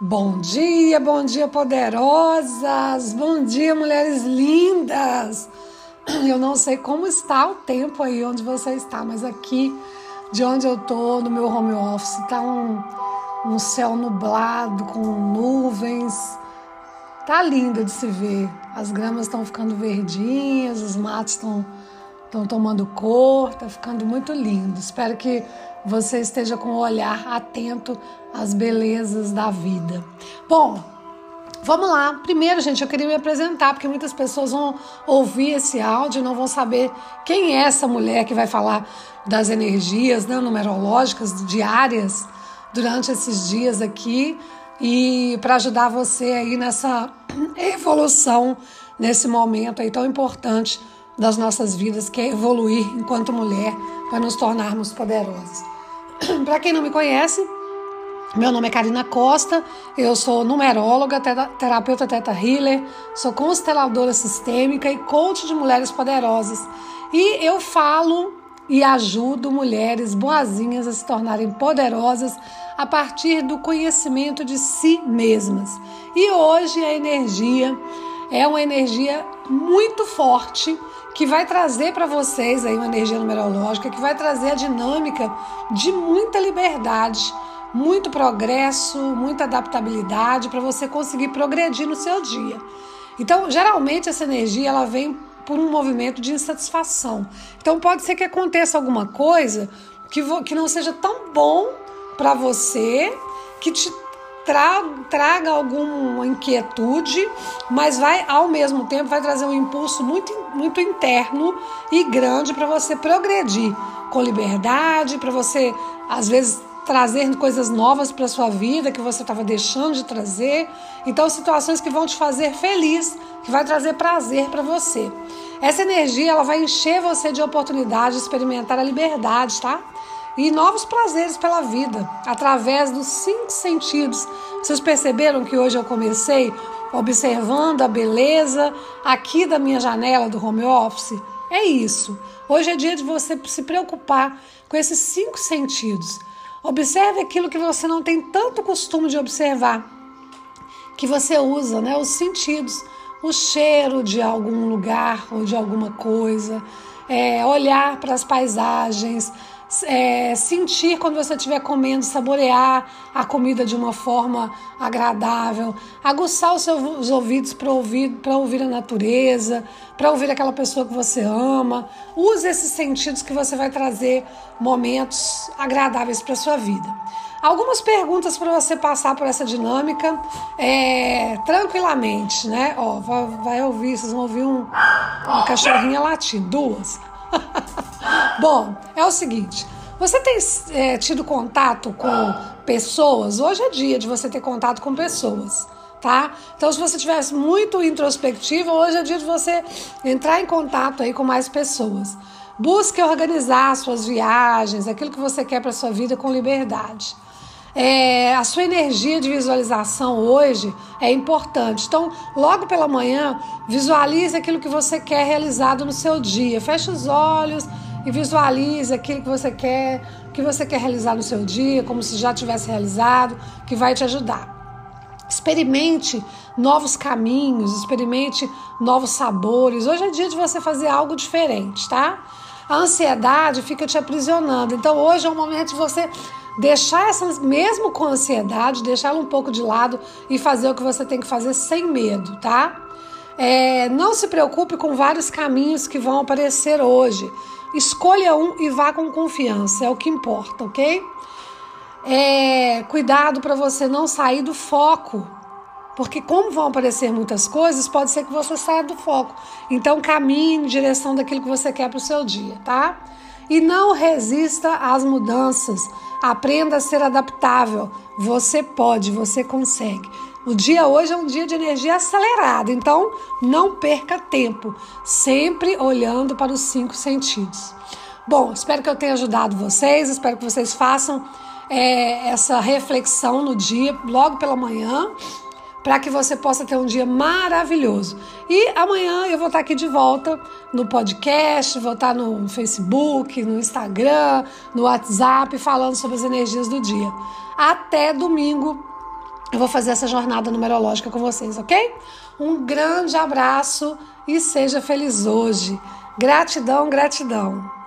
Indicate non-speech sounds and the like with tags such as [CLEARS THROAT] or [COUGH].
Bom dia, bom dia, poderosas! Bom dia, mulheres lindas! Eu não sei como está o tempo aí onde você está, mas aqui de onde eu tô, no meu home office, tá um, um céu nublado com nuvens. Tá lindo de se ver. As gramas estão ficando verdinhas, os matos estão tomando cor, tá ficando muito lindo. Espero que você esteja com o olhar atento às belezas da vida. Bom, vamos lá. Primeiro, gente, eu queria me apresentar, porque muitas pessoas vão ouvir esse áudio e não vão saber quem é essa mulher que vai falar das energias né, numerológicas diárias durante esses dias aqui e para ajudar você aí nessa evolução nesse momento aí tão importante das nossas vidas, que é evoluir enquanto mulher para nos tornarmos poderosas. [CLEARS THROAT] para quem não me conhece, meu nome é Karina Costa, eu sou numeróloga, terapeuta teta healer, sou consteladora sistêmica e coach de mulheres poderosas. E eu falo e ajudo mulheres boazinhas a se tornarem poderosas a partir do conhecimento de si mesmas. E hoje a energia é uma energia muito forte que vai trazer para vocês aí uma energia numerológica que vai trazer a dinâmica de muita liberdade, muito progresso, muita adaptabilidade para você conseguir progredir no seu dia. Então, geralmente essa energia ela vem por um movimento de insatisfação. Então, pode ser que aconteça alguma coisa que, que não seja tão bom para você, que te traga, traga alguma inquietude, mas vai ao mesmo tempo vai trazer um impulso muito, muito interno e grande para você progredir com liberdade, para você às vezes trazer coisas novas para sua vida que você estava deixando de trazer. Então situações que vão te fazer feliz, que vai trazer prazer para você. Essa energia ela vai encher você de oportunidade de experimentar a liberdade, tá? E novos prazeres pela vida, através dos cinco sentidos. Vocês perceberam que hoje eu comecei observando a beleza aqui da minha janela do home office? É isso. Hoje é dia de você se preocupar com esses cinco sentidos. Observe aquilo que você não tem tanto costume de observar, que você usa, né? Os sentidos, o cheiro de algum lugar ou de alguma coisa, é, olhar para as paisagens, é, sentir quando você estiver comendo, saborear a comida de uma forma agradável, aguçar os seus ouvidos para ouvir, ouvir a natureza, para ouvir aquela pessoa que você ama. Use esses sentidos que você vai trazer momentos agradáveis para sua vida. Algumas perguntas para você passar por essa dinâmica é, tranquilamente, né? Ó, vai, vai, ouvir, vocês vão ouvir um, uma cachorrinha latindo, duas. [LAUGHS] Bom, é o seguinte: você tem é, tido contato com pessoas? Hoje é dia de você ter contato com pessoas, tá? Então, se você tivesse muito introspectivo, hoje é dia de você entrar em contato aí com mais pessoas. Busque organizar suas viagens, aquilo que você quer para sua vida com liberdade. É, a sua energia de visualização hoje é importante. Então, logo pela manhã, visualize aquilo que você quer realizado no seu dia. Feche os olhos e visualize aquilo que você quer, que você quer realizar no seu dia, como se já tivesse realizado, que vai te ajudar. Experimente novos caminhos, experimente novos sabores. Hoje é dia de você fazer algo diferente, tá? A ansiedade fica te aprisionando. Então hoje é o momento de você deixar essa, mesmo com ansiedade, deixá-la um pouco de lado e fazer o que você tem que fazer sem medo, tá? É, não se preocupe com vários caminhos que vão aparecer hoje. Escolha um e vá com confiança, é o que importa, ok? É, cuidado para você não sair do foco, porque como vão aparecer muitas coisas, pode ser que você saia do foco. Então caminhe em direção daquilo que você quer para o seu dia, tá? E não resista às mudanças. Aprenda a ser adaptável. Você pode, você consegue. O dia hoje é um dia de energia acelerada, então não perca tempo, sempre olhando para os cinco sentidos. Bom, espero que eu tenha ajudado vocês, espero que vocês façam é, essa reflexão no dia, logo pela manhã para que você possa ter um dia maravilhoso. E amanhã eu vou estar aqui de volta no podcast, vou estar no Facebook, no Instagram, no WhatsApp, falando sobre as energias do dia. Até domingo, eu vou fazer essa jornada numerológica com vocês, ok? Um grande abraço e seja feliz hoje. Gratidão, gratidão.